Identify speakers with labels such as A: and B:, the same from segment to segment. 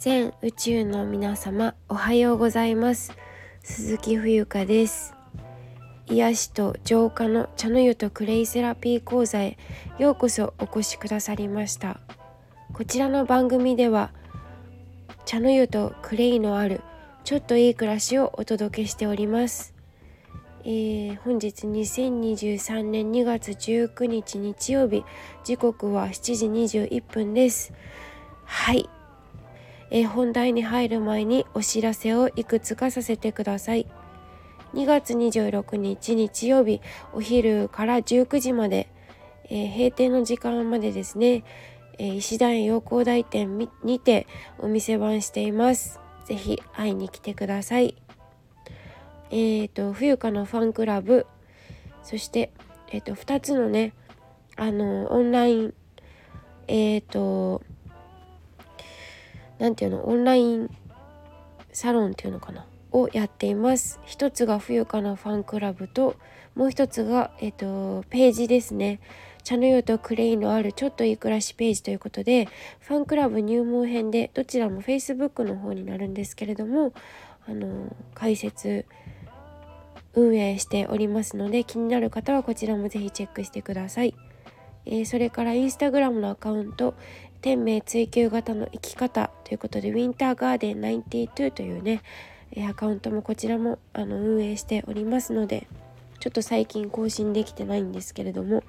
A: 全宇宙の皆様おはようございます。鈴木冬香です。癒しと浄化の茶の湯とクレイセラピー講座へようこそお越しくださりました。こちらの番組では茶の湯とクレイのあるちょっといい暮らしをお届けしております。えー、本日2023年2月19日日曜日時刻は7時21分です。はい。えー、本題に入る前にお知らせをいくつかさせてください。2月26日日曜日お昼から19時まで、えー、閉店の時間までですね、えー、石段陽光台店にてお店番しています。ぜひ会いに来てください。えっ、ー、と冬香のファンクラブそしてえっ、と2つのねあのオンラインえっ、と何ていうの？オンラインサロンっていうのかな？をやっています。一つが冬かなファンクラブともう一つが、えっと、ページですね。茶の湯とクレイのあるちょっといい暮らしページということでファンクラブ入門編でどちらも Facebook の方になるんですけれどもあの解説運営しておりますので気になる方はこちらもぜひチェックしてください。えー、それからインスタグラムのアカウント天命追求型の生き方ということでウィンターガーデン92というね、アカウントもこちらもあの運営しておりますのでちょっと最近更新できてないんですけれども。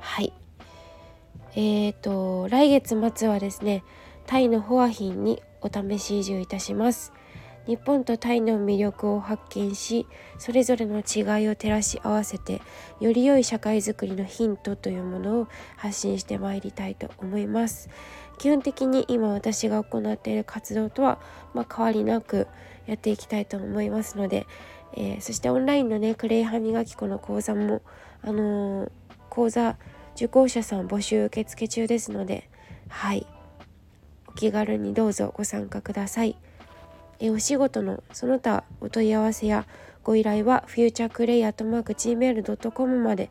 A: はい。えーと来月末はですねタイのホアヒンにお試し移住いたします。日本とタイの魅力を発見しそれぞれの違いを照らし合わせてより良い社会づくりのヒントというものを発信してまいりたいと思います基本的に今私が行っている活動とは、まあ、変わりなくやっていきたいと思いますので、えー、そしてオンラインのねクレイ歯磨き粉の講座もあのー、講座受講者さん募集受付中ですのではいお気軽にどうぞご参加ください。えお仕事のその他お問い合わせやご依頼は futureclay.gmail.com まで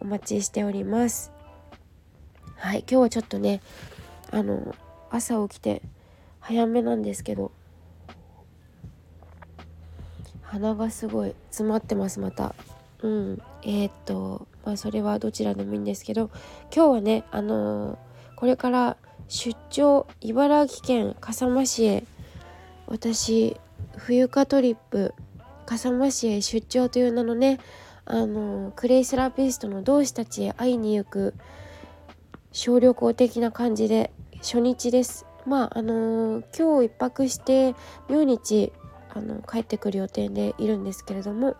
A: お待ちしております。はい、今日はちょっとね、あの、朝起きて早めなんですけど、鼻がすごい詰まってますまた。うん、えー、っと、まあそれはどちらでもいいんですけど、今日はね、あのー、これから出張茨城県笠間市へ私冬香トリップ笠間市へ出張という名のねあのクレイセラピストの同志たちへ会いに行く小旅行的な感じで初日です。まああの今日1泊して明日あの帰ってくる予定でいるんですけれども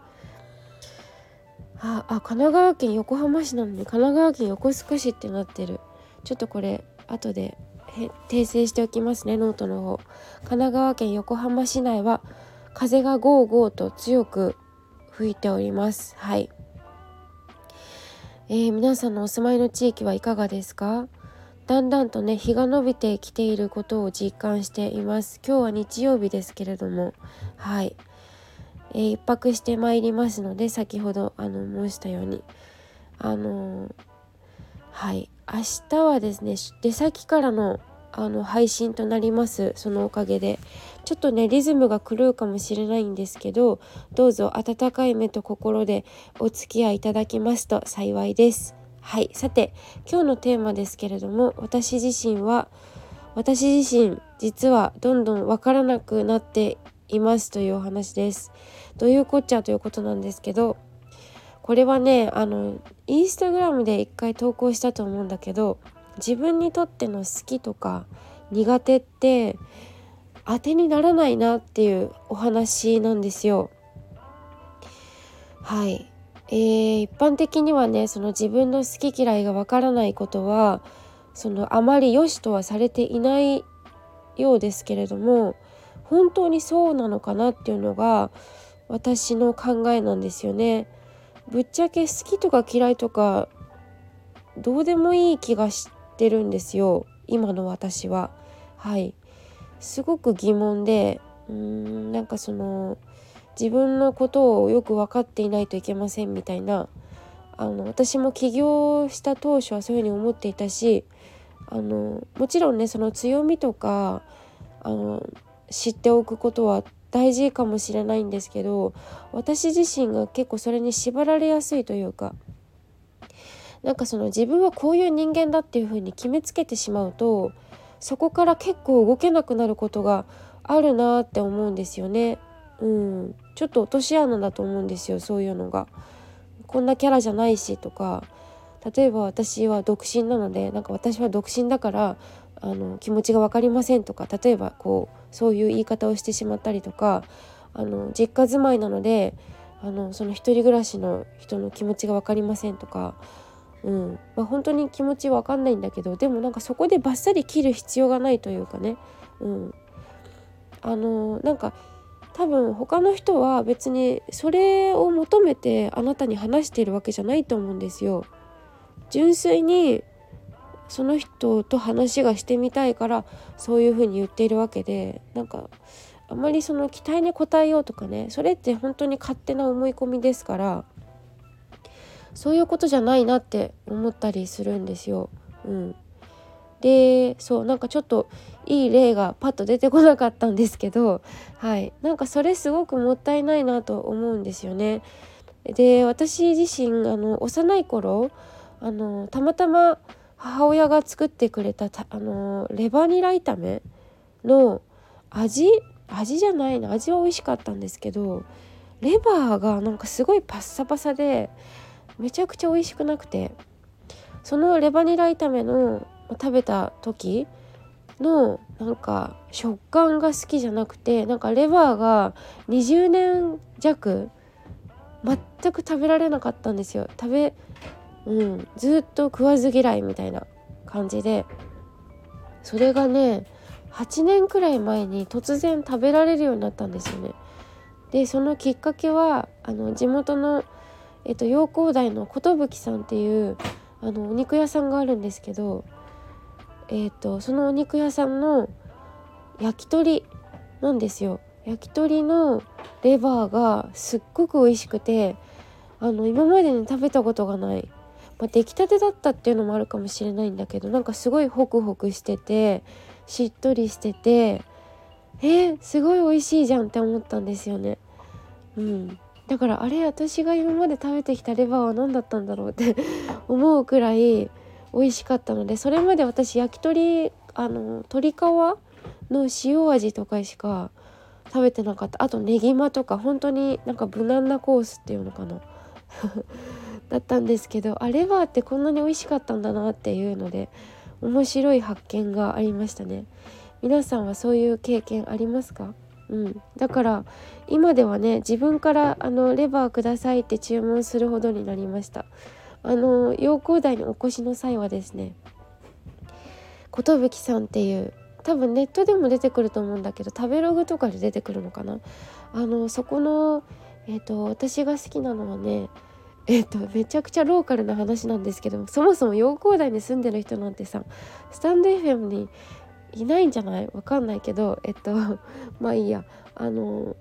A: ああ神奈川県横浜市なのに神奈川県横須賀市ってなってる。ちょっとこれ後で訂正しておきますねノートの方。神奈川県横浜市内は風がゴーゴーと強く吹いております。はい。えー、皆さんのお住まいの地域はいかがですか？だんだんとね日が伸びてきていることを実感しています。今日は日曜日ですけれども。はい、えー、一泊してまいりますので先ほどあの申したように。あのー、はい。明日はですね出先からのあの配信となります。そのおかげで。ちょっとねリズムが狂うかもしれないんですけどどうぞ温かい目と心でお付き合いいただきますと幸いです。はい。さて今日のテーマですけれども私自身は私自身実はどんどんわからなくなっています。というお話です。どういうこっちゃということなんですけどこれはねあのインスタグラムで一回投稿したと思うんだけど自分にとっての好きとか苦手って当てにならないなっていうお話なんですよ。はい、えー、一般的にはねその自分の好き嫌いがわからないことはそのあまり良しとはされていないようですけれども本当にそうなのかなっていうのが私の考えなんですよね。ぶっちゃけ好きとか嫌いとかどうでもいい気がしてるんですよ今の私は。はいすごく疑問でうーんなんかその自分のことをよく分かっていないといけませんみたいなあの私も起業した当初はそういうふうに思っていたしあのもちろんねその強みとかあの知っておくことは大事かもしれないんですけど私自身が結構それに縛られやすいというかなんかその自分はこういう人間だっていうふうに決めつけてしまうとそこから結構動けなくなることがあるなって思うんですよね。うん、ちょっと落とし穴だと思うんですよそういうのが。こんなキャラじゃないしとか例えば私は独身なのでなんか私は独身だからあの気持ちが分かりませんとか例えばこうそういう言い方をしてしまったりとかあの実家住まいなのであのその一人暮らしの人の気持ちが分かりませんとか、うん。まあ、本当に気持ち分かんないんだけどでもなんかそこでバッサリ切る必要がないというかね、うん、あのなんか多分他の人は別にそれを求めてあなたに話しているわけじゃないと思うんですよ。純粋にその人と話がしてみたいからそういうふうに言っているわけでなんかあまりその期待に応えようとかねそれって本当に勝手な思い込みですからそういうことじゃないなって思ったりするんですよ。うん、でそうなんかちょっといい例がパッと出てこなかったんですけどはいなんかそれすごくもったいないなと思うんですよね。で私自身あの幼い頃あのたまたま母親が作ってくれたあのレバニラ炒めの味味じゃないな味は美味しかったんですけどレバーがなんかすごいパッサパサでめちゃくちゃ美味しくなくてそのレバニラ炒めの食べた時のなんか食感が好きじゃなくてなんかレバーが20年弱全く食べられなかったんですよ。食べうん、ずっと食わず嫌いみたいな感じでそれがね8年くらい前に突然食べられるようになったんですよね。でそのきっかけはあの地元の、えっと、陽光台の寿さんっていうあのお肉屋さんがあるんですけど、えっと、そのお肉屋さんの焼き鳥なんですよ。焼き鳥のレバーがすっごく美味しくてあの今までに食べたことがないまあ、出来たてだったっていうのもあるかもしれないんだけどなんかすごいホクホクしててしっとりしててえー、すごい美味しいじゃんって思ったんですよね。うん、だからあれ私が今まで食べてきたレバーは何だったんだろうって 思うくらい美味しかったのでそれまで私焼き鳥あの鶏皮の塩味とかしか食べてなかった。あとねぎまとか本当になんか無難なコースっていうのかな。だったんですけどあレバーってこんなに美味しかったんだなっていうので面白い発見がありましたね。皆さんはそういう経験ありますか？うん、だから今ではね自分からあのレバーくださいって注文するほどになりました。あの陽光台にお越しの際はですね寿さんっていう多分ネットでも出てくると思うんだけど食べログとかで出てくるのかな？あのそこのえっ、ー、と私が好きなのはねえっとめちゃくちゃローカルな話なんですけどそもそも陽光台に住んでる人なんてさスタンド FM にいないんじゃない？わかんないけどえっと まあいいや。あの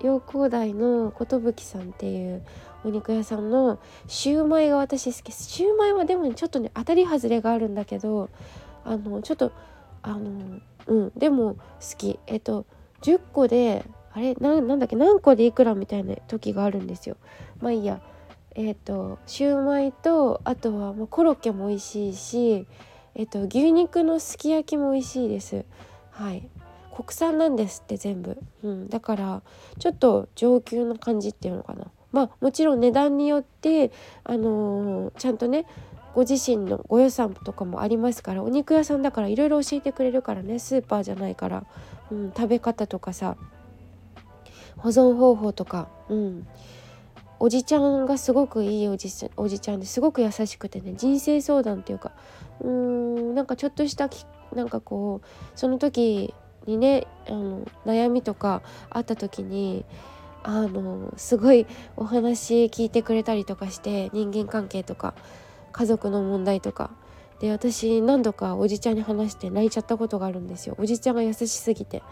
A: 陽光台の寿さんっていうお肉屋さんのシューマイが私好き。シューマイはでもちょっとね当たり外れがあるんだけどあのちょっとあのうんでも好き。えっと10個であれなんだっけ？何個でいくらみたいな時があるんですよ。まあいいや。えーと、シューマイとあとは、コロッケも美味しいし、えーと、牛肉のすき焼きも美味しいです。はい。国産なんですって全部、うん、だからちょっと上級な感じっていうのかな。まあもちろん値段によってあのー、ちゃんとねご自身のご予算とかもありますからお肉屋さんだからいろいろ教えてくれるからねスーパーじゃないから、うん、食べ方とかさ保存方法とか、うん、おじちゃんがすごくいいおじおじちゃんですごく優しくてね人生相談っていうかうーんなんかちょっとしたなんかこうその時にねあの悩みとかあった時にあのすごいお話聞いてくれたりとかして人間関係とか家族の問題とか。で私何度かおじちゃんに話して泣いちゃったことがあるんですよ。おじちゃんが優しすぎて。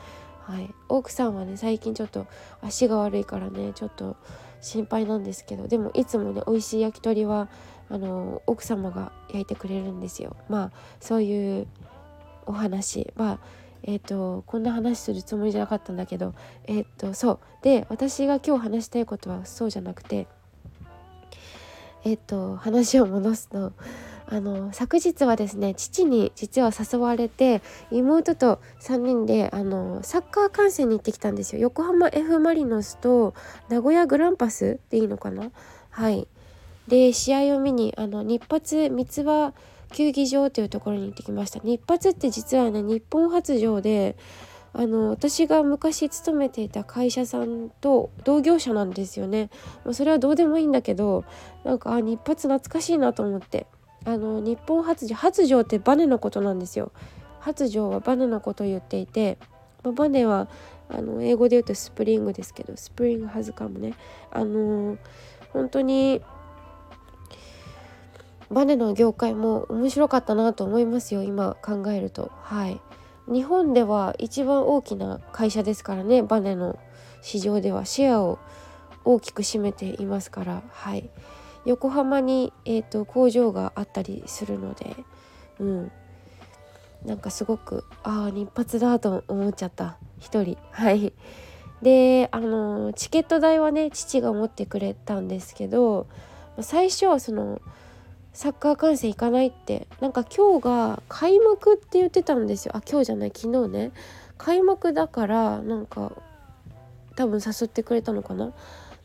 A: はい。奥さんはね最近ちょっと足が悪いからねちょっと心配なんですけどでもいつもね美味しい焼き鳥はあの奥様が焼いてくれるんですよ。まあそういうお話はえーと、こんな話するつもりじゃなかったんだけどえっ、ー、とそうで私が今日話したいことはそうじゃなくてえっ、ー、と話を戻すとあの昨日はですね父に実は誘われて妹と3人であのサッカー観戦に行ってきたんですよ。横浜 F・ マリノスと名古屋グランパスでいいのかな？はい。で試合を見にあの日発三つ葉球技場というところに行ってきました。日発って実はね日本発場であの私が昔勤めていた会社さんと同業者なんですよね、まあ、それはどうでもいいんだけどなんかあ日発懐かしいなと思って。あの日本発情発情ってバネのことなんですよ。発情はバネのことを言っていて、まあ、バネはあの英語で言うとスプリングですけどスプリングハズカムね。あのー、本当にバネの業界も面白かったなと思いますよ今考えると。はい。日本では一番大きな会社ですからねバネの市場ではシェアを大きく占めていますから。はい。横浜に、えーと、工場があったりするのでうん。なんかすごくああ日発だと思っちゃった。一人。はい。であのチケット代はね父が持ってくれたんですけど最初はそのサッカー観戦行かないってなんか今日が開幕って言ってたんですよ。あ今日じゃない昨日ね。開幕だからなんか多分誘ってくれたのかな。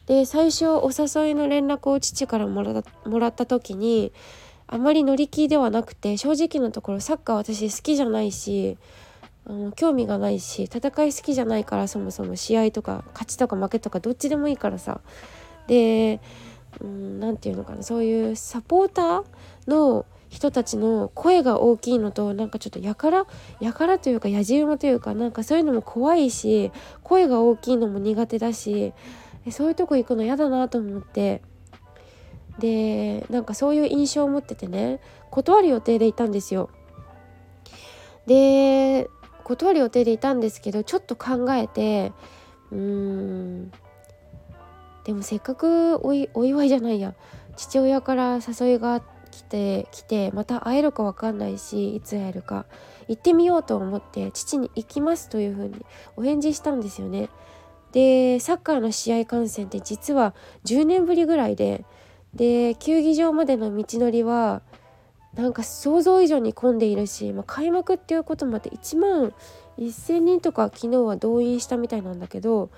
A: で最初お誘いの連絡を父からもらもらった時にあまり乗り気ではなくて正直なところサッカー私好きじゃないしあの興味がないし戦い好きじゃないからそもそも試合とか勝ちとか負けとかどっちでもいいからさ。で何て言うのかなそういうサポーターの人たちの声が大きいのとなんかちょっとやからやからというかやじ馬というかなんかそういうのも怖いし声が大きいのも苦手だしそういうとこ行くの嫌だなと思って。でなんかそういう印象を持っててね。断る予定でいたんですよ。で断る予定でいたんですけどちょっと考えてうーん。でもせっかくお祝いじゃないや。父親から誘いが来て来てまた会えるか分かんないしいつ会えるか。行ってみようと思って父に行きますというふうにお返事したんですよね。でサッカーの試合観戦って実は10年ぶりぐらいでで球技場までの道のりはなんか想像以上に混んでいるし、まあ、開幕っていうこともあって1万1,000人とか昨日は動員したみたいなんだけど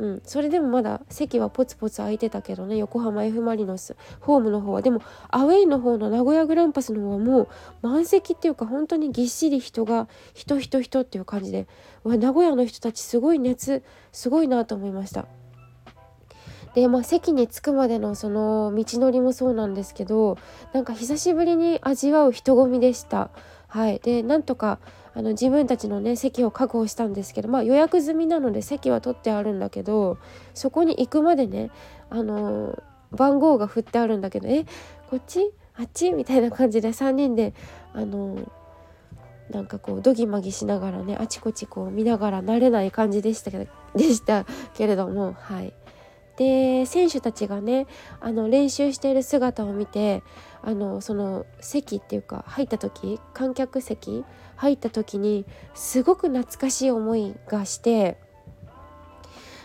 A: うん、それでもまだ席はポツポツ空いてたけどね。横浜 F・ マリノス。ホームの方は。でもアウェイの方の名古屋グランパスの方はもう満席っていうか本当にぎっしり人が人人人っていう感じで。わ名古屋の人たちすごい熱すごいなと思いました。でまあ席に着くまでのその道のりもそうなんですけどなんか久しぶりに味わう人混みでした。はい、でなんとかあの自分たちのね席を確保したんですけどまあ予約済みなので席は取ってあるんだけどそこに行くまでねあの番号が振ってあるんだけどえこっち？あっち？みたいな感じで3人であのなんかこうドギマギしながらねあちこちこう見ながら慣れない感じでしたけど でしたけれどもはい。で選手たちがねあの練習している姿を見てあのその席っていうか入った時観客席入った時にすごく懐かしい思いがして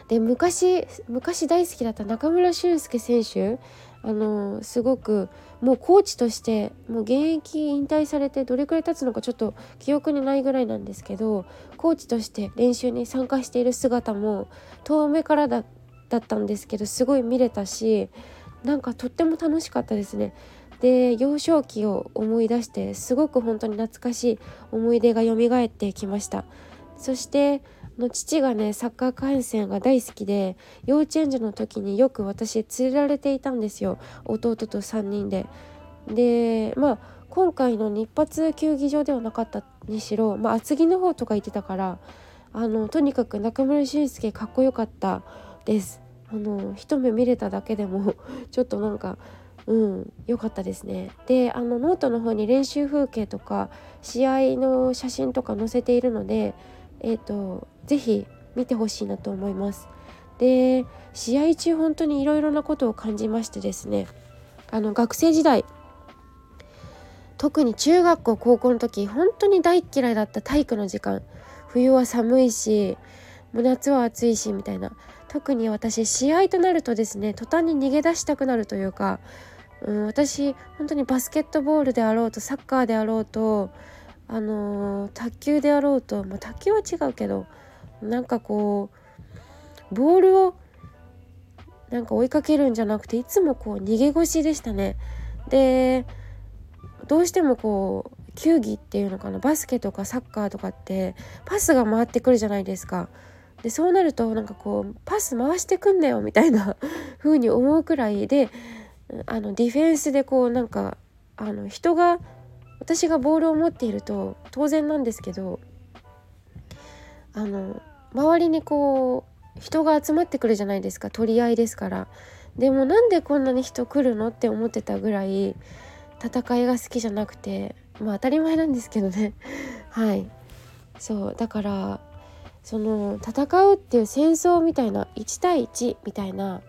A: で昔昔大好きだった中村俊輔選手あのすごくもうコーチとしてもう現役引退されてどれくらい経つのかちょっと記憶にないぐらいなんですけどコーチとして練習に参加している姿も遠目からだだったんですけどすごい見れたしなんかとっても楽しかったですね。で幼少期を思い出してすごく本当に懐かしい思い出が蘇ってきました。そしての父がねサッカー観戦が大好きで幼稚園児の時によく私連れられていたんですよ。弟と3人で。でまあ今回の日発球技場ではなかったにしろ、まあ、厚木の方とか行ってたからあのとにかく中村俊輔かっこよかったです。あの一目見れただけでも ちょっとなんかうん。良かったですね。であのノートの方に練習風景とか試合の写真とか載せているのでえっ、ー、と是非見てほしいなと思います。で試合中本当にいろいろなことを感じましてですねあの学生時代特に中学校高校の時本当に大嫌いだった体育の時間冬は寒いしもう夏は暑いしみたいな特に私試合となるとですね途端に逃げ出したくなるというか、うん、私本当にバスケットボールであろうとサッカーであろうとあのー、卓球であろうと、まあ、卓球は違うけどなんかこうボールをなんか追いかけるんじゃなくていつもこう逃げ腰でしたね。でどうしてもこう球技っていうのかなバスケとかサッカーとかってパスが回ってくるじゃないですか。でそうなるとなんかこうパス回してくんなよみたいな 風に思うくらいであのディフェンスでこうなんかあの人が私がボールを持っていると当然なんですけどあの周りにこう人が集まってくるじゃないですか取り合いですから。でもなんでこんなに人来るのって思ってたぐらい戦いが好きじゃなくてまあ当たり前なんですけどね。はい。そうだからその戦うっていう戦争みたいな1対1みたいな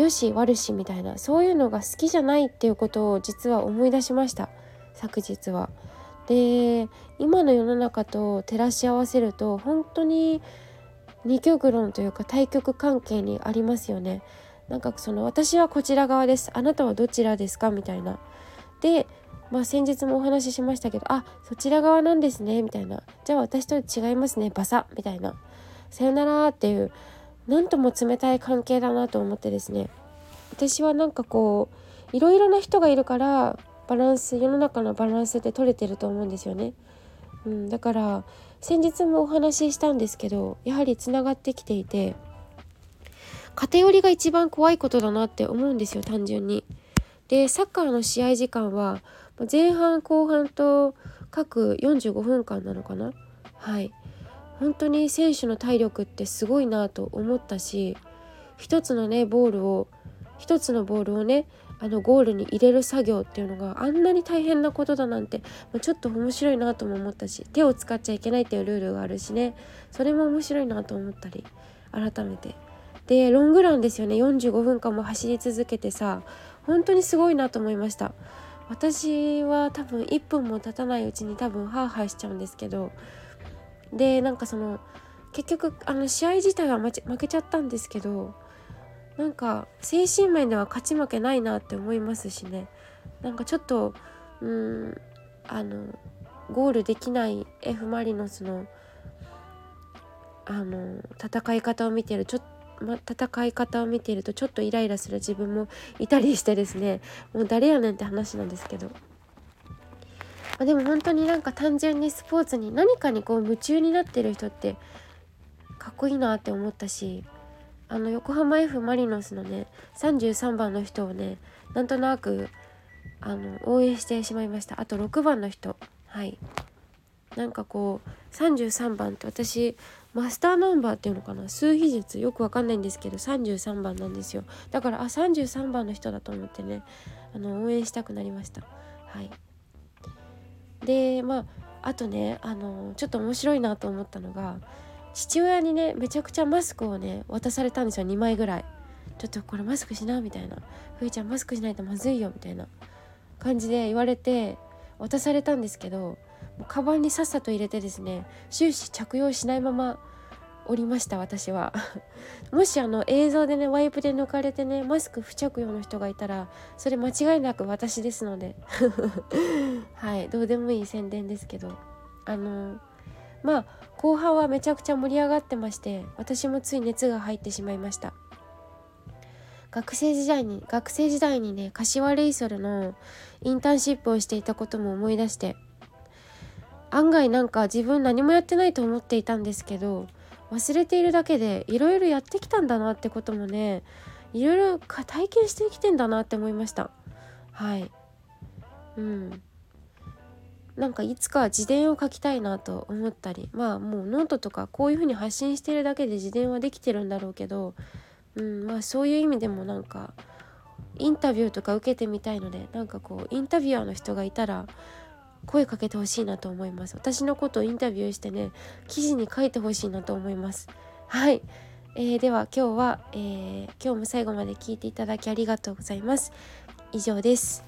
A: よし悪しみたいなそういうのが好きじゃないっていうことを実は思い出しました。昨日は。で今の世の中と照らし合わせると本当に二極論というか対極関係にありますよね。なんかその私はこちら側です。あなたはどちらですか？みたいな。でまあ先日もお話ししましたけどあそちら側なんですね。みたいな。じゃあ私と違いますね。バサ。みたいな。さよならっていうなんとも冷たい関係だなと思ってですね私はなんかこういろいろな人がいるからバランス世の中のバランスで取れてると思うんですよね。うん、だから先日もお話ししたんですけどやはりつながってきていて偏りが一番怖いことだなって思うんですよ単純に。でサッカーの試合時間は前半後半と各45分間なのかなはい本当に選手の体力ってすごいなと思ったし一つのねボールを一つのボールをねあのゴールに入れる作業っていうのがあんなに大変なことだなんて、ま、ちょっと面白いなとも思ったし手を使っちゃいけないっていうルールがあるしね。それも面白いなと思ったり改めて。でロングランですよね。45分間も走り続けてさ本当にすごいなと思いました。私は多分1分も経たないうちに多分ハーハーしちゃうんですけどでなんかその結局あの試合自体は負けちゃったんですけどなんか精神面では勝ち負けないなって思いますしね。なんかちょっとうんあのゴールできない F・ マリノスのあの戦い方を見てるちょっと、ま、戦い方を見ているとちょっとイライラする自分もいたりしてですね。もう誰やねんって話なんですけど、まあ、でも本当になんか単純にスポーツに何かにこう夢中になってる人ってかっこいいなって思ったしあの横浜 F・ マリノスのね33番の人をねなんとなくあの応援してしまいました。あと6番の人。はい。なんかこう33番って私マスターナンバーっていうのかな？数比術よくわかんないんですけど33番なんですよ。だからあ33番の人だと思ってねあの応援したくなりました。はい。でまああとねあのちょっと面白いなと思ったのが父親にねめちゃくちゃマスクをね渡されたんですよ2枚ぐらい。ちょっとこれマスクしなみたいな。ふいちゃんマスクしないとまずいよみたいな感じで言われて渡されたんですけどもうカバンにさっさと入れてですね終始着用しないままおりました私は。もしあの映像でねワイプで抜かれてねマスク不着用の人がいたらそれ間違いなく私ですので。はいどうでもいい宣伝ですけど。あのまあ後半はめちゃくちゃ盛り上がってまして私もつい熱が入ってしまいました。学生時代に学生時代にね柏レイソルのインターンシップをしていたことも思い出して案外なんか自分何もやってないと思っていたんですけど忘れているだけでいろいろやってきたんだなってこともねいろいろ体験してきてんだなって思いました。はい。うん。なんかいつか自伝を書きたいなと思ったりまあもうノートとかこういう風に発信してるだけで自伝はできてるんだろうけど、うんまあ、そういう意味でもなんかインタビューとか受けてみたいのでなんかこうインタビュアーの人がいたら声かけてほしいなと思います。私のことをインタビューしてね記事に書いてほしいなと思います。はい、えー、では今日は、えー、今日も最後まで聞いていただきありがとうございます。以上です。